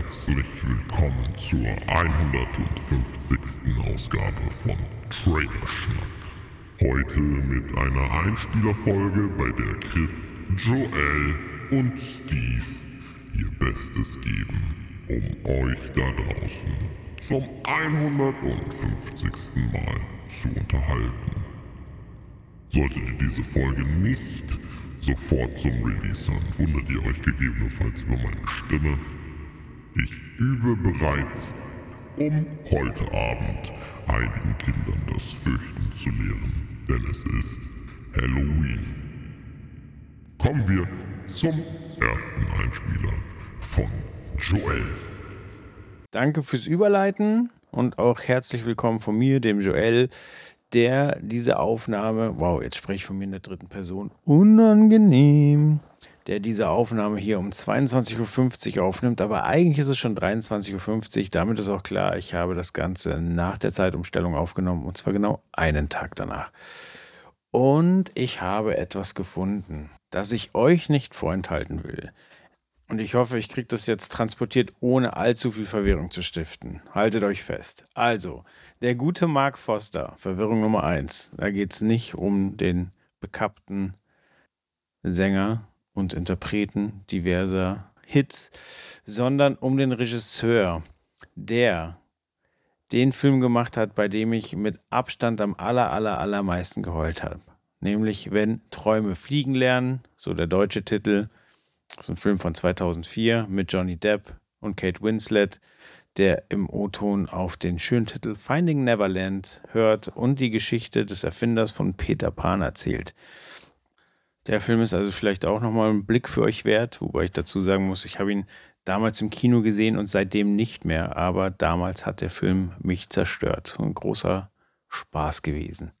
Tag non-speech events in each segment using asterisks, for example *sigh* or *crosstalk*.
herzlich willkommen zur 150. Ausgabe von Trailerschnack. Heute mit einer Einspielerfolge, bei der Chris, Joel und Steve ihr Bestes geben, um euch da draußen zum 150. Mal zu unterhalten. Solltet ihr diese Folge nicht sofort zum Release hören, wundert ihr euch gegebenenfalls über meine Stimme. Ich übe bereits, um heute Abend einigen Kindern das Fürchten zu lehren, denn es ist Halloween. Kommen wir zum ersten Einspieler von Joel. Danke fürs Überleiten und auch herzlich willkommen von mir, dem Joel, der diese Aufnahme, wow, jetzt spreche ich von mir in der dritten Person, unangenehm, der diese Aufnahme hier um 22.50 Uhr aufnimmt, aber eigentlich ist es schon 23.50 Uhr, damit ist auch klar, ich habe das Ganze nach der Zeitumstellung aufgenommen und zwar genau einen Tag danach. Und ich habe etwas gefunden, das ich euch nicht vorenthalten will. Und ich hoffe, ich kriege das jetzt transportiert, ohne allzu viel Verwirrung zu stiften. Haltet euch fest. Also, der gute Mark Foster, Verwirrung Nummer 1. Da geht es nicht um den bekappten Sänger und Interpreten diverser Hits, sondern um den Regisseur, der den Film gemacht hat, bei dem ich mit Abstand am aller, aller, allermeisten geheult habe. Nämlich Wenn Träume fliegen lernen, so der deutsche Titel, das ist ein Film von 2004 mit Johnny Depp und Kate Winslet, der im O-Ton auf den schönen Titel Finding Neverland hört und die Geschichte des Erfinders von Peter Pan erzählt. Der Film ist also vielleicht auch nochmal ein Blick für euch wert, wobei ich dazu sagen muss, ich habe ihn damals im Kino gesehen und seitdem nicht mehr, aber damals hat der Film mich zerstört. Ein großer Spaß gewesen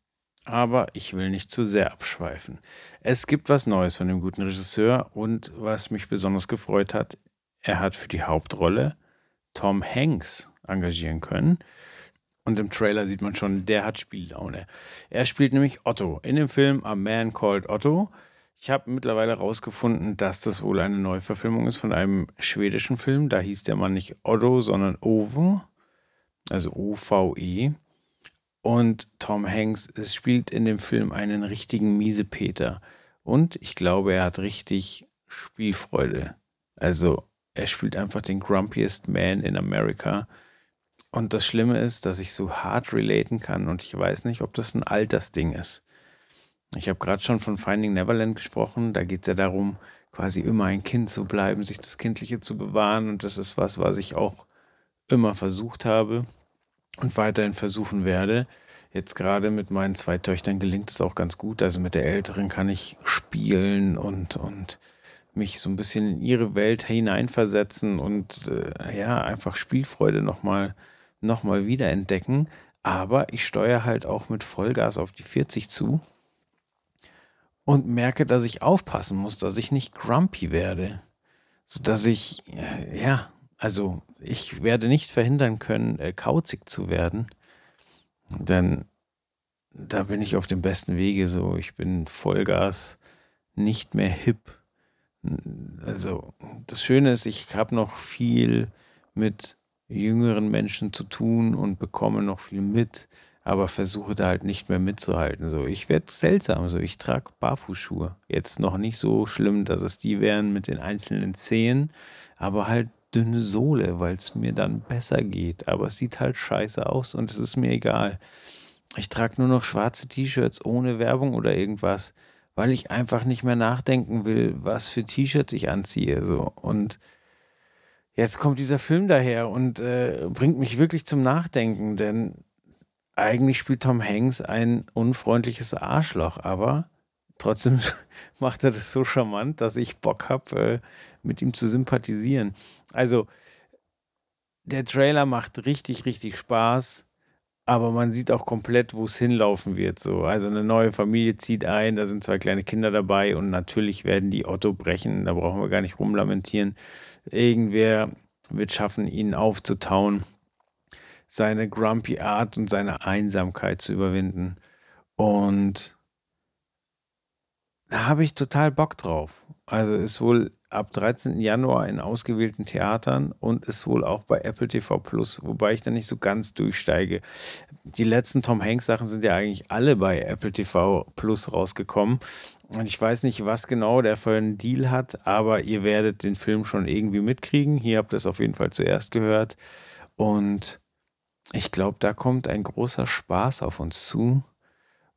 aber ich will nicht zu sehr abschweifen. Es gibt was Neues von dem guten Regisseur und was mich besonders gefreut hat, er hat für die Hauptrolle Tom Hanks engagieren können. Und im Trailer sieht man schon, der hat Spiellaune. Er spielt nämlich Otto in dem Film A Man Called Otto. Ich habe mittlerweile herausgefunden, dass das wohl eine Neuverfilmung ist von einem schwedischen Film. Da hieß der Mann nicht Otto, sondern Ove, also O-V-E. Und Tom Hanks spielt in dem Film einen richtigen Miesepeter. Und ich glaube, er hat richtig Spielfreude. Also er spielt einfach den grumpiest man in America. Und das Schlimme ist, dass ich so hart relaten kann und ich weiß nicht, ob das ein Altersding ist. Ich habe gerade schon von Finding Neverland gesprochen. Da geht es ja darum, quasi immer ein Kind zu bleiben, sich das Kindliche zu bewahren. Und das ist was, was ich auch immer versucht habe und weiterhin versuchen werde. Jetzt gerade mit meinen zwei Töchtern gelingt es auch ganz gut. Also mit der Älteren kann ich spielen und, und mich so ein bisschen in ihre Welt hineinversetzen und äh, ja, einfach Spielfreude nochmal noch mal wieder entdecken. Aber ich steuere halt auch mit Vollgas auf die 40 zu und merke, dass ich aufpassen muss, dass ich nicht grumpy werde. Sodass ich, äh, ja, also ich werde nicht verhindern können, äh, kauzig zu werden. Denn da bin ich auf dem besten Wege so. Ich bin Vollgas, nicht mehr hip. Also das Schöne ist, ich habe noch viel mit jüngeren Menschen zu tun und bekomme noch viel mit, aber versuche da halt nicht mehr mitzuhalten. So, ich werde seltsam. So, ich trage Barfußschuhe. Jetzt noch nicht so schlimm, dass es die wären mit den einzelnen Zehen, aber halt dünne Sohle, weil es mir dann besser geht. Aber es sieht halt scheiße aus und es ist mir egal. Ich trage nur noch schwarze T-Shirts ohne Werbung oder irgendwas, weil ich einfach nicht mehr nachdenken will, was für T-Shirts ich anziehe. So. Und jetzt kommt dieser Film daher und äh, bringt mich wirklich zum Nachdenken, denn eigentlich spielt Tom Hanks ein unfreundliches Arschloch, aber trotzdem *laughs* macht er das so charmant, dass ich Bock habe, äh, mit ihm zu sympathisieren. Also, der Trailer macht richtig, richtig Spaß, aber man sieht auch komplett, wo es hinlaufen wird. So. Also eine neue Familie zieht ein, da sind zwei kleine Kinder dabei und natürlich werden die Otto brechen, da brauchen wir gar nicht rumlamentieren. Irgendwer wird schaffen, ihn aufzutauen, seine grumpy Art und seine Einsamkeit zu überwinden. Und da habe ich total Bock drauf. Also ist wohl ab 13. Januar in ausgewählten Theatern und ist wohl auch bei Apple TV Plus, wobei ich da nicht so ganz durchsteige. Die letzten Tom Hanks Sachen sind ja eigentlich alle bei Apple TV Plus rausgekommen. Und ich weiß nicht, was genau der für einen Deal hat, aber ihr werdet den Film schon irgendwie mitkriegen. Hier habt ihr es auf jeden Fall zuerst gehört. Und ich glaube, da kommt ein großer Spaß auf uns zu.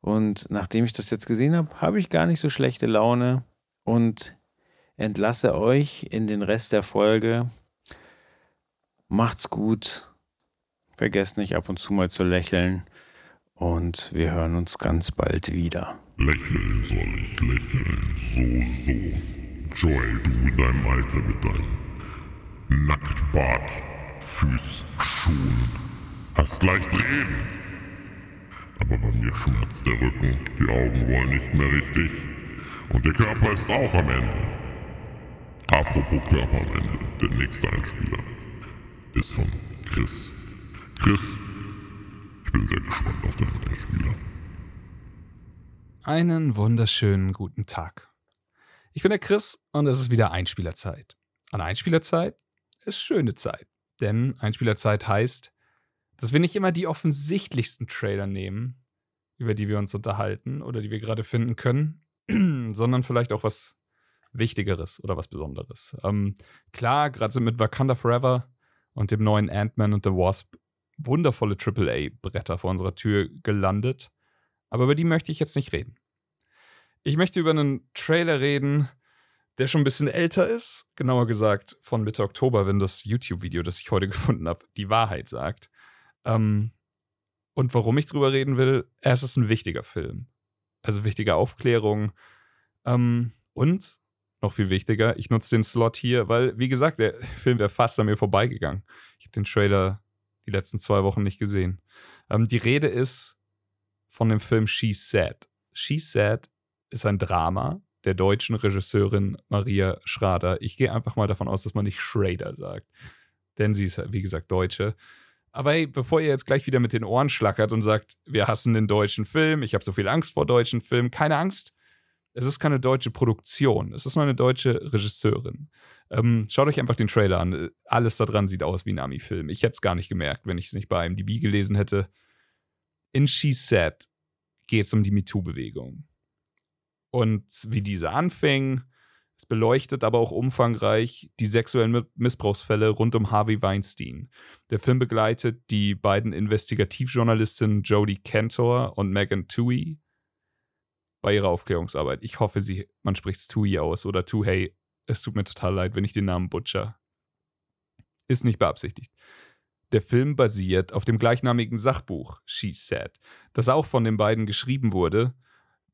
Und nachdem ich das jetzt gesehen habe, habe ich gar nicht so schlechte Laune und entlasse euch in den Rest der Folge. Macht's gut. Vergesst nicht ab und zu mal zu lächeln. Und wir hören uns ganz bald wieder. Lächeln soll ich lächeln, so, so. Joy, du in deinem Alter mit deinem Nacktbart, Füß, Schuhen. Hast leicht reden. Aber bei mir schmerzt der Rücken, die Augen wollen nicht mehr richtig. Und der Körper ist auch am Ende. Apropos Körper am Ende, der nächste Einspieler ist von Chris. Chris, ich bin sehr gespannt auf deinen Einspieler. Einen wunderschönen guten Tag. Ich bin der Chris und es ist wieder Einspielerzeit. An Einspielerzeit ist schöne Zeit. Denn Einspielerzeit heißt, dass wir nicht immer die offensichtlichsten Trailer nehmen, über die wir uns unterhalten oder die wir gerade finden können, *clears throat* sondern vielleicht auch was Wichtigeres oder was Besonderes. Ähm, klar, gerade sind mit Wakanda Forever und dem neuen Ant-Man und the Wasp wundervolle AAA-Bretter vor unserer Tür gelandet. Aber über die möchte ich jetzt nicht reden. Ich möchte über einen Trailer reden, der schon ein bisschen älter ist. Genauer gesagt von Mitte Oktober, wenn das YouTube-Video, das ich heute *laughs* gefunden habe, die Wahrheit sagt. Ähm, und warum ich drüber reden will, es ist ein wichtiger Film. Also wichtige Aufklärung. Ähm, und noch viel wichtiger, ich nutze den Slot hier, weil, wie gesagt, der *laughs* Film wäre fast an mir vorbeigegangen. Ich habe den Trailer die letzten zwei Wochen nicht gesehen. Ähm, die Rede ist von dem Film She Said. She Said ist ein Drama der deutschen Regisseurin Maria Schrader. Ich gehe einfach mal davon aus, dass man nicht Schrader sagt. Denn sie ist, wie gesagt, Deutsche. Aber hey, bevor ihr jetzt gleich wieder mit den Ohren schlackert und sagt, wir hassen den deutschen Film, ich habe so viel Angst vor deutschen Filmen, keine Angst. Es ist keine deutsche Produktion. Es ist nur eine deutsche Regisseurin. Ähm, schaut euch einfach den Trailer an. Alles daran sieht aus wie ein Ami-Film. Ich hätte es gar nicht gemerkt, wenn ich es nicht bei IMDb gelesen hätte. In She Said geht es um die MeToo-Bewegung. Und wie diese anfing, es beleuchtet aber auch umfangreich die sexuellen Missbrauchsfälle rund um Harvey Weinstein. Der Film begleitet die beiden Investigativjournalistinnen Jodie Cantor und Megan Toohey bei ihrer Aufklärungsarbeit. Ich hoffe, sie, man spricht es Tui aus oder Tuhei. Es tut mir total leid, wenn ich den Namen butcher. Ist nicht beabsichtigt. Der Film basiert auf dem gleichnamigen Sachbuch She Said, das auch von den beiden geschrieben wurde.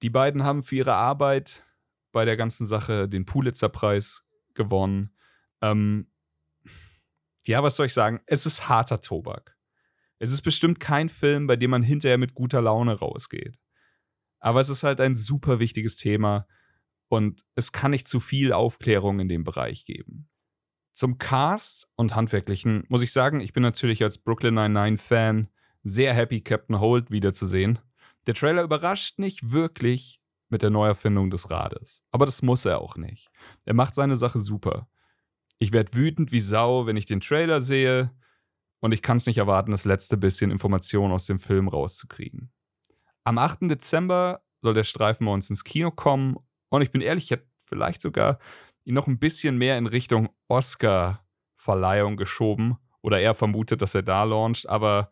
Die beiden haben für ihre Arbeit bei der ganzen Sache den Pulitzer-Preis gewonnen. Ähm, ja, was soll ich sagen? Es ist harter Tobak. Es ist bestimmt kein Film, bei dem man hinterher mit guter Laune rausgeht. Aber es ist halt ein super wichtiges Thema und es kann nicht zu viel Aufklärung in dem Bereich geben. Zum Cast und Handwerklichen muss ich sagen, ich bin natürlich als Brooklyn 99-Fan sehr happy, Captain Holt wiederzusehen. Der Trailer überrascht nicht wirklich mit der Neuerfindung des Rades. Aber das muss er auch nicht. Er macht seine Sache super. Ich werde wütend wie Sau, wenn ich den Trailer sehe. Und ich kann es nicht erwarten, das letzte bisschen Information aus dem Film rauszukriegen. Am 8. Dezember soll der Streifen bei uns ins Kino kommen. Und ich bin ehrlich, ich hätte vielleicht sogar ihn noch ein bisschen mehr in Richtung Oscar-Verleihung geschoben. Oder eher vermutet, dass er da launcht. Aber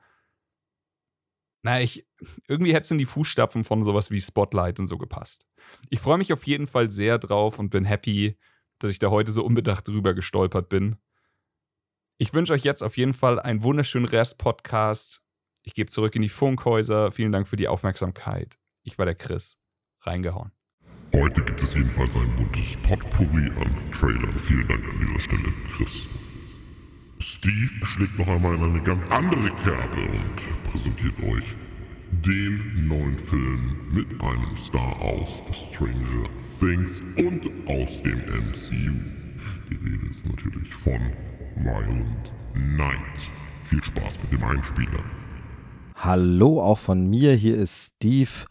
naja, ich, irgendwie hätte es in die Fußstapfen von sowas wie Spotlight und so gepasst. Ich freue mich auf jeden Fall sehr drauf und bin happy, dass ich da heute so unbedacht drüber gestolpert bin. Ich wünsche euch jetzt auf jeden Fall einen wunderschönen Rest-Podcast. Ich gebe zurück in die Funkhäuser. Vielen Dank für die Aufmerksamkeit. Ich war der Chris. Reingehauen. Heute gibt es jedenfalls ein buntes Potpourri an Trailern. Vielen Dank an dieser Stelle, Chris. Steve schlägt noch einmal in eine ganz andere Kerbe und präsentiert euch den neuen Film mit einem Star aus Stranger Things und aus dem MCU. Die Rede ist natürlich von Violent Night. Viel Spaß mit dem Einspieler. Hallo auch von mir, hier ist Steve.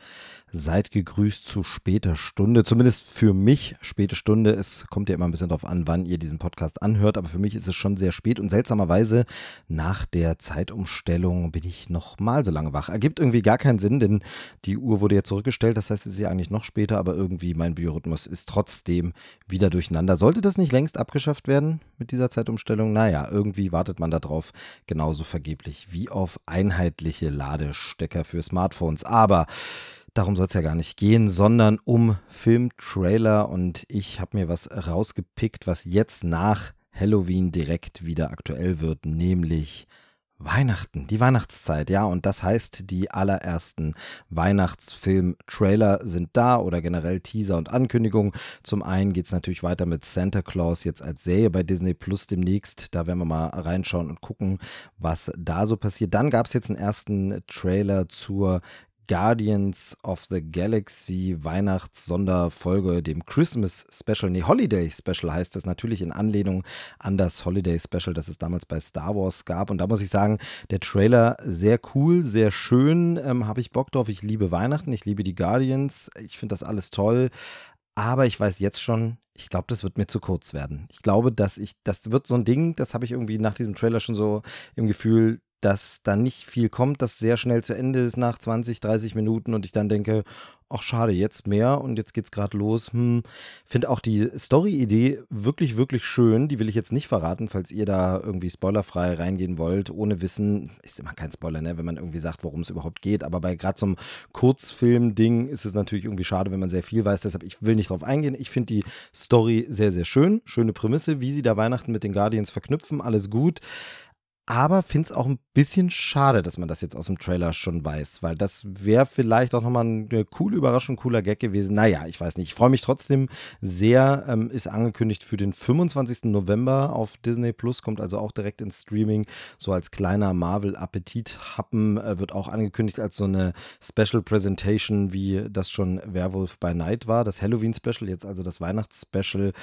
Seid gegrüßt zu später Stunde. Zumindest für mich späte Stunde. Es kommt ja immer ein bisschen darauf an, wann ihr diesen Podcast anhört. Aber für mich ist es schon sehr spät und seltsamerweise nach der Zeitumstellung bin ich noch mal so lange wach. Ergibt irgendwie gar keinen Sinn, denn die Uhr wurde ja zurückgestellt. Das heißt, es ist ja eigentlich noch später, aber irgendwie mein Biorhythmus ist trotzdem wieder durcheinander. Sollte das nicht längst abgeschafft werden mit dieser Zeitumstellung? Naja, irgendwie wartet man darauf genauso vergeblich wie auf einheitliche Ladestecker für Smartphones. Aber darum soll es ja gar nicht gehen, sondern um Filmtrailer und ich habe mir was rausgepickt, was jetzt nach Halloween direkt wieder aktuell wird, nämlich Weihnachten, die Weihnachtszeit, ja, und das heißt, die allerersten Weihnachtsfilm-Trailer sind da oder generell Teaser und Ankündigungen. Zum einen geht es natürlich weiter mit Santa Claus jetzt als Serie bei Disney Plus demnächst. Da werden wir mal reinschauen und gucken, was da so passiert. Dann gab es jetzt einen ersten Trailer zur Guardians of the Galaxy Weihnachts-Sonderfolge, dem Christmas Special, nee, Holiday Special heißt das natürlich in Anlehnung an das Holiday Special, das es damals bei Star Wars gab. Und da muss ich sagen, der Trailer sehr cool, sehr schön, ähm, habe ich Bock drauf. Ich liebe Weihnachten, ich liebe die Guardians, ich finde das alles toll. Aber ich weiß jetzt schon, ich glaube, das wird mir zu kurz werden. Ich glaube, dass ich, das wird so ein Ding, das habe ich irgendwie nach diesem Trailer schon so im Gefühl, dass da nicht viel kommt, das sehr schnell zu Ende ist nach 20, 30 Minuten und ich dann denke, ach schade, jetzt mehr und jetzt geht's gerade los. Hm, finde auch die Story-Idee wirklich, wirklich schön. Die will ich jetzt nicht verraten, falls ihr da irgendwie spoilerfrei reingehen wollt, ohne Wissen. Ist immer kein Spoiler, ne, wenn man irgendwie sagt, worum es überhaupt geht. Aber bei gerade so einem Kurzfilm-Ding ist es natürlich irgendwie schade, wenn man sehr viel weiß. Deshalb, ich will nicht drauf eingehen. Ich finde die Story sehr, sehr schön. Schöne Prämisse, wie sie da Weihnachten mit den Guardians verknüpfen. Alles gut aber finde es auch ein bisschen schade, dass man das jetzt aus dem Trailer schon weiß, weil das wäre vielleicht auch nochmal eine coole Überraschung, cooler Gag gewesen. Naja, ich weiß nicht. Ich freue mich trotzdem sehr. Ähm, ist angekündigt für den 25. November auf Disney Plus, kommt also auch direkt ins Streaming. So als kleiner Marvel-Appetit-Happen äh, wird auch angekündigt als so eine Special Presentation, wie das schon Werewolf by Night war. Das Halloween-Special, jetzt also das Weihnachts-Special.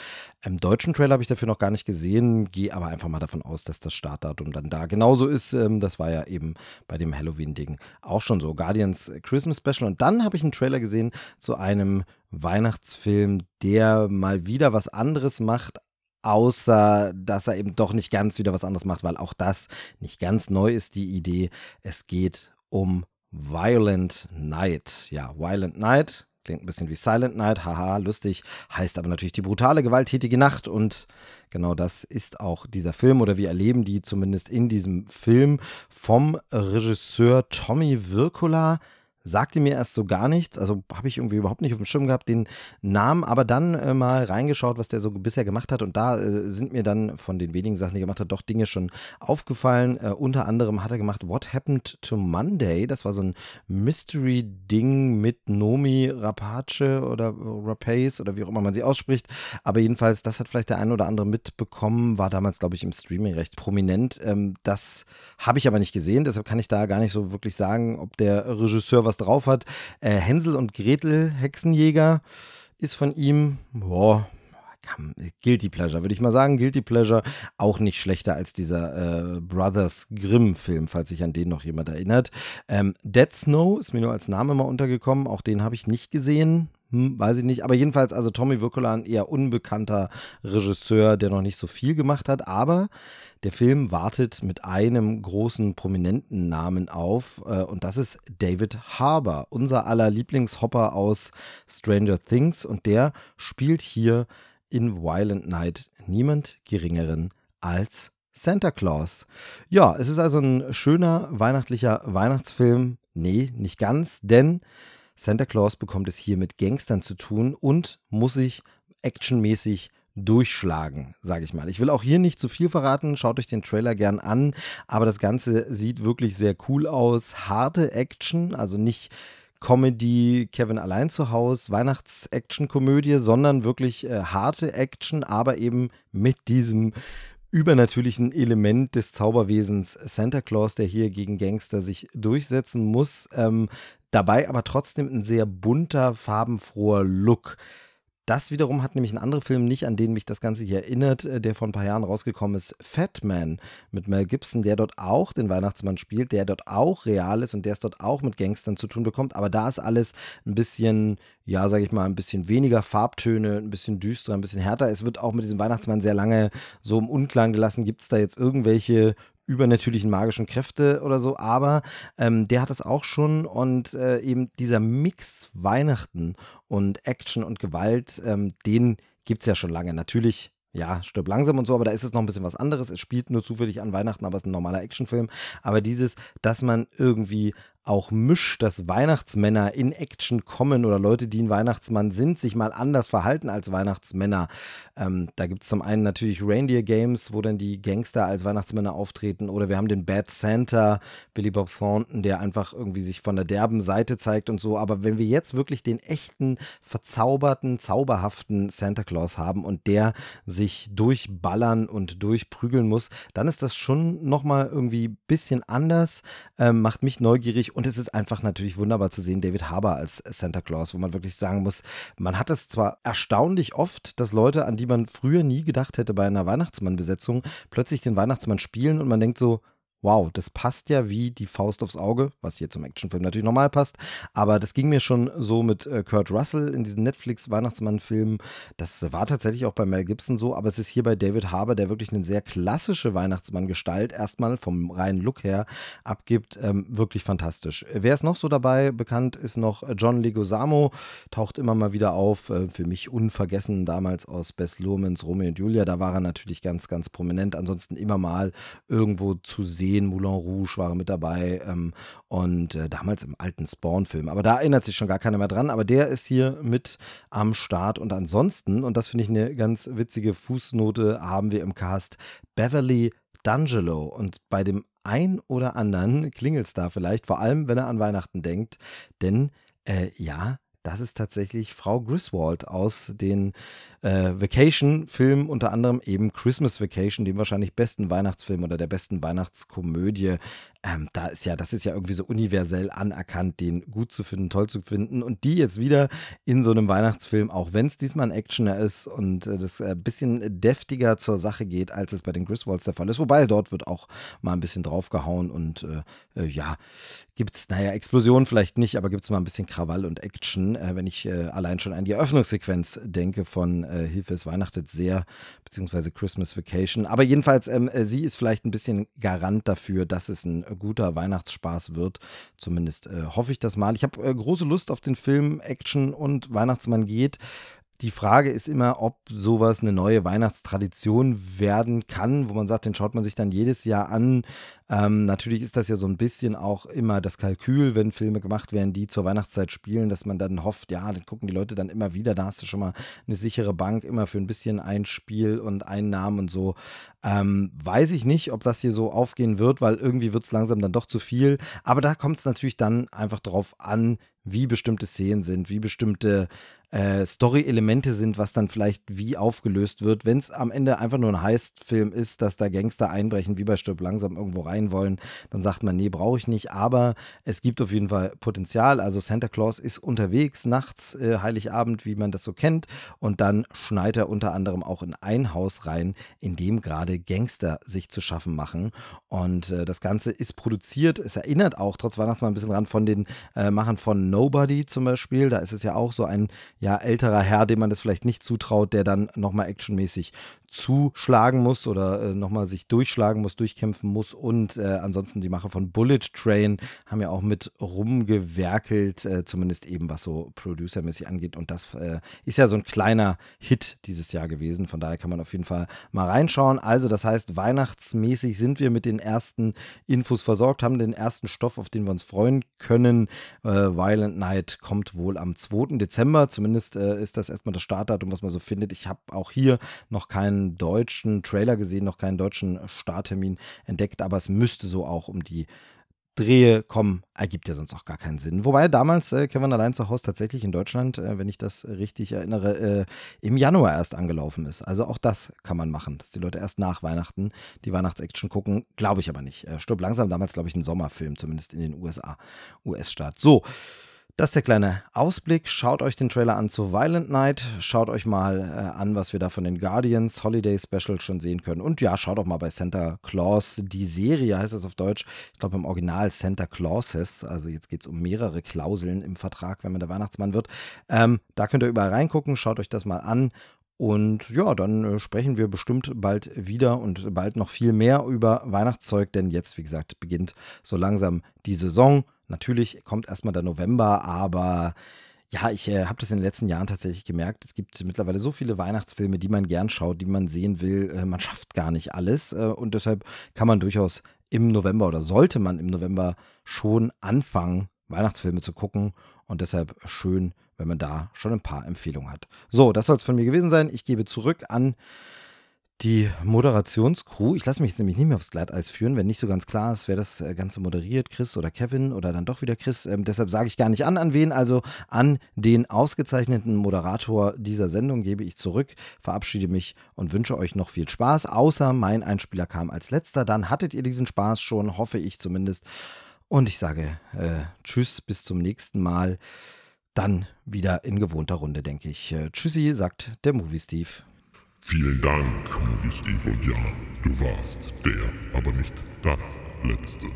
Im deutschen Trailer habe ich dafür noch gar nicht gesehen, gehe aber einfach mal davon aus, dass das Startdatum dann da genauso ist. Ähm, das war ja eben bei dem Halloween-Ding auch schon so. Guardians Christmas Special. Und dann habe ich einen Trailer gesehen zu einem Weihnachtsfilm, der mal wieder was anderes macht, außer dass er eben doch nicht ganz wieder was anderes macht, weil auch das nicht ganz neu ist, die Idee. Es geht um Violent Night. Ja, Violent Night klingt ein bisschen wie Silent Night, haha, lustig, heißt aber natürlich die brutale, gewalttätige Nacht und Genau das ist auch dieser Film oder wir erleben die zumindest in diesem Film vom Regisseur Tommy Wirkola sagte mir erst so gar nichts, also habe ich irgendwie überhaupt nicht auf dem Schirm gehabt, den Namen, aber dann äh, mal reingeschaut, was der so bisher gemacht hat und da äh, sind mir dann von den wenigen Sachen, die er gemacht hat, doch Dinge schon aufgefallen. Äh, unter anderem hat er gemacht What Happened to Monday, das war so ein Mystery-Ding mit Nomi Rapace oder Rapace oder wie auch immer man sie ausspricht, aber jedenfalls, das hat vielleicht der eine oder andere mitbekommen, war damals, glaube ich, im Streaming recht prominent. Ähm, das habe ich aber nicht gesehen, deshalb kann ich da gar nicht so wirklich sagen, ob der Regisseur was was drauf hat. Äh, Hänsel und Gretel, Hexenjäger, ist von ihm, boah, Guilty Pleasure, würde ich mal sagen. Guilty Pleasure auch nicht schlechter als dieser äh, Brothers Grimm-Film, falls sich an den noch jemand erinnert. Ähm, Dead Snow ist mir nur als Name mal untergekommen. Auch den habe ich nicht gesehen. Hm, weiß ich nicht. Aber jedenfalls, also Tommy Wirkola, ein eher unbekannter Regisseur, der noch nicht so viel gemacht hat. Aber der Film wartet mit einem großen prominenten Namen auf äh, und das ist David Harbour, unser aller Lieblingshopper aus Stranger Things und der spielt hier in Violent Night niemand geringeren als Santa Claus. Ja, es ist also ein schöner weihnachtlicher Weihnachtsfilm. Nee, nicht ganz, denn Santa Claus bekommt es hier mit Gangstern zu tun und muss sich actionmäßig durchschlagen, sage ich mal. Ich will auch hier nicht zu viel verraten, schaut euch den Trailer gern an, aber das Ganze sieht wirklich sehr cool aus. Harte Action, also nicht Comedy, Kevin allein zu Hause, Weihnachts-Action-Komödie, sondern wirklich äh, harte Action, aber eben mit diesem übernatürlichen Element des Zauberwesens Santa Claus, der hier gegen Gangster sich durchsetzen muss. Ähm, dabei aber trotzdem ein sehr bunter, farbenfroher Look. Das wiederum hat nämlich ein anderer Film nicht, an den mich das Ganze hier erinnert, äh, der vor ein paar Jahren rausgekommen ist, Fat Man mit Mel Gibson, der dort auch den Weihnachtsmann spielt, der dort auch real ist und der es dort auch mit Gangstern zu tun bekommt. Aber da ist alles ein bisschen, ja, sage ich mal, ein bisschen weniger Farbtöne, ein bisschen düsterer, ein bisschen härter. Es wird auch mit diesem Weihnachtsmann sehr lange so im Unklaren gelassen. Gibt es da jetzt irgendwelche übernatürlichen magischen Kräfte oder so, aber ähm, der hat es auch schon und äh, eben dieser Mix Weihnachten und Action und Gewalt, ähm, den gibt es ja schon lange. Natürlich ja, stirb langsam und so, aber da ist es noch ein bisschen was anderes. Es spielt nur zufällig an Weihnachten, aber es ist ein normaler Actionfilm. Aber dieses, dass man irgendwie auch mischt, dass Weihnachtsmänner in Action kommen oder Leute, die ein Weihnachtsmann sind, sich mal anders verhalten als Weihnachtsmänner. Ähm, da gibt es zum einen natürlich Reindeer Games, wo dann die Gangster als Weihnachtsmänner auftreten. Oder wir haben den Bad Santa, Billy Bob Thornton, der einfach irgendwie sich von der derben Seite zeigt und so. Aber wenn wir jetzt wirklich den echten, verzauberten, zauberhaften Santa Claus haben und der sich durchballern und durchprügeln muss, dann ist das schon nochmal irgendwie ein bisschen anders, ähm, macht mich neugierig und es ist einfach natürlich wunderbar zu sehen, David Harbour als Santa Claus, wo man wirklich sagen muss, man hat es zwar erstaunlich oft, dass Leute, an die man früher nie gedacht hätte bei einer Weihnachtsmann-Besetzung, plötzlich den Weihnachtsmann spielen und man denkt so, wow, das passt ja wie die Faust aufs Auge, was hier zum Actionfilm natürlich normal passt. Aber das ging mir schon so mit äh, Kurt Russell in diesen Netflix-Weihnachtsmann-Filmen. Das war tatsächlich auch bei Mel Gibson so, aber es ist hier bei David Harbour, der wirklich eine sehr klassische Weihnachtsmann-Gestalt erstmal vom reinen Look her abgibt, ähm, wirklich fantastisch. Wer ist noch so dabei? Bekannt ist noch John Leguizamo, taucht immer mal wieder auf. Äh, für mich unvergessen damals aus Bess Luhrmanns Romeo und Julia. Da war er natürlich ganz, ganz prominent. Ansonsten immer mal irgendwo zu sehen gesehen, Moulin Rouge war mit dabei ähm, und äh, damals im alten Spawn-Film. Aber da erinnert sich schon gar keiner mehr dran. Aber der ist hier mit am Start. Und ansonsten, und das finde ich eine ganz witzige Fußnote, haben wir im Cast Beverly D'Angelo. Und bei dem ein oder anderen klingelt es da vielleicht, vor allem wenn er an Weihnachten denkt. Denn äh, ja, das ist tatsächlich Frau Griswold aus den äh, Vacation-Filmen, unter anderem eben Christmas Vacation, dem wahrscheinlich besten Weihnachtsfilm oder der besten Weihnachtskomödie. Ähm, da ist ja, das ist ja irgendwie so universell anerkannt, den gut zu finden, toll zu finden. Und die jetzt wieder in so einem Weihnachtsfilm, auch wenn es diesmal ein Actioner ist und äh, das ein äh, bisschen deftiger zur Sache geht, als es bei den Griswolds der Fall ist. Wobei dort wird auch mal ein bisschen draufgehauen und äh, äh ja, gibt es, naja, Explosionen vielleicht nicht, aber gibt es mal ein bisschen Krawall und Action, äh, wenn ich äh, allein schon an die Eröffnungssequenz denke von äh, Hilfe, es weihnachtet sehr, beziehungsweise Christmas Vacation. Aber jedenfalls, ähm, äh, sie ist vielleicht ein bisschen Garant dafür, dass es ein guter Weihnachtsspaß wird. Zumindest äh, hoffe ich das mal. Ich habe äh, große Lust auf den Film Action und Weihnachtsmann geht. Die Frage ist immer, ob sowas eine neue Weihnachtstradition werden kann, wo man sagt, den schaut man sich dann jedes Jahr an. Ähm, natürlich ist das ja so ein bisschen auch immer das Kalkül, wenn Filme gemacht werden, die zur Weihnachtszeit spielen, dass man dann hofft, ja, dann gucken die Leute dann immer wieder, da hast du schon mal eine sichere Bank, immer für ein bisschen Einspiel und Einnahmen und so. Ähm, weiß ich nicht, ob das hier so aufgehen wird, weil irgendwie wird es langsam dann doch zu viel. Aber da kommt es natürlich dann einfach drauf an, wie bestimmte Szenen sind, wie bestimmte äh, Story-Elemente sind, was dann vielleicht wie aufgelöst wird. Wenn es am Ende einfach nur ein Heist-Film ist, dass da Gangster einbrechen, wie bei Stirb langsam irgendwo rein wollen, dann sagt man, nee, brauche ich nicht. Aber es gibt auf jeden Fall Potenzial. Also Santa Claus ist unterwegs nachts, äh, Heiligabend, wie man das so kennt. Und dann schneit er unter anderem auch in ein Haus rein, in dem gerade Gangster sich zu schaffen machen. Und äh, das Ganze ist produziert. Es erinnert auch trotz Weihnachtsmann ein bisschen dran von den äh, Machern von Nobody zum Beispiel. Da ist es ja auch so ein ja, älterer Herr, dem man das vielleicht nicht zutraut, der dann nochmal actionmäßig zuschlagen muss oder äh, nochmal sich durchschlagen muss, durchkämpfen muss. Und äh, ansonsten die Macher von Bullet Train haben ja auch mit rumgewerkelt, äh, zumindest eben was so producermäßig angeht. Und das äh, ist ja so ein kleiner Hit dieses Jahr gewesen. Von daher kann man auf jeden Fall mal reinschauen. Also, das heißt, weihnachtsmäßig sind wir mit den ersten Infos versorgt, haben den ersten Stoff, auf den wir uns freuen können. Äh, Violent Night kommt wohl am 2. Dezember. Zumindest äh, ist das erstmal das Startdatum, was man so findet. Ich habe auch hier noch keinen deutschen Trailer gesehen, noch keinen deutschen Starttermin entdeckt, aber es müsste so auch um die drehe, komm, ergibt ja sonst auch gar keinen Sinn. Wobei damals äh, Kevin allein zu Hause tatsächlich in Deutschland, äh, wenn ich das richtig erinnere, äh, im Januar erst angelaufen ist. Also auch das kann man machen, dass die Leute erst nach Weihnachten die Weihnachtsaction gucken. Glaube ich aber nicht. Äh, Stirb langsam damals, glaube ich, ein Sommerfilm, zumindest in den USA, US-Staat. So. Das ist der kleine Ausblick. Schaut euch den Trailer an zu Violent Night. Schaut euch mal äh, an, was wir da von den Guardians Holiday Special schon sehen können. Und ja, schaut auch mal bei Santa Claus. Die Serie heißt das auf Deutsch. Ich glaube im Original Santa Clauses. Also jetzt geht es um mehrere Klauseln im Vertrag, wenn man der Weihnachtsmann wird. Ähm, da könnt ihr überall reingucken. Schaut euch das mal an. Und ja, dann äh, sprechen wir bestimmt bald wieder und bald noch viel mehr über Weihnachtszeug, denn jetzt, wie gesagt, beginnt so langsam die Saison. Natürlich kommt erstmal der November, aber ja, ich äh, habe das in den letzten Jahren tatsächlich gemerkt. Es gibt mittlerweile so viele Weihnachtsfilme, die man gern schaut, die man sehen will. Äh, man schafft gar nicht alles. Äh, und deshalb kann man durchaus im November oder sollte man im November schon anfangen, Weihnachtsfilme zu gucken. Und deshalb schön, wenn man da schon ein paar Empfehlungen hat. So, das soll es von mir gewesen sein. Ich gebe zurück an die Moderationscrew. Ich lasse mich jetzt nämlich nicht mehr aufs Glatteis führen, wenn nicht so ganz klar ist, wer das äh, Ganze moderiert, Chris oder Kevin oder dann doch wieder Chris. Ähm, deshalb sage ich gar nicht an, an wen. Also an den ausgezeichneten Moderator dieser Sendung gebe ich zurück, verabschiede mich und wünsche euch noch viel Spaß. Außer mein Einspieler kam als letzter. Dann hattet ihr diesen Spaß schon, hoffe ich zumindest. Und ich sage äh, Tschüss, bis zum nächsten Mal. Dann wieder in gewohnter Runde, denke ich. Äh, tschüssi, sagt der Movie Steve. Vielen Dank, Movie Steve, und ja, du warst der, aber nicht das Letzte.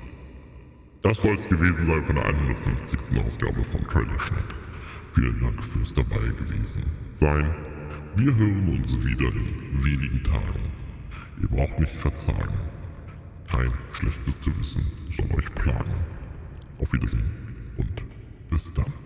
Das soll es gewesen sein von der 150. Ausgabe von Trailer Schnack. Vielen Dank fürs dabei gewesen sein. Wir hören uns wieder in wenigen Tagen. Ihr braucht nicht verzagen. Kein schlechtes Gewissen soll euch plagen. Auf Wiedersehen und bis dann.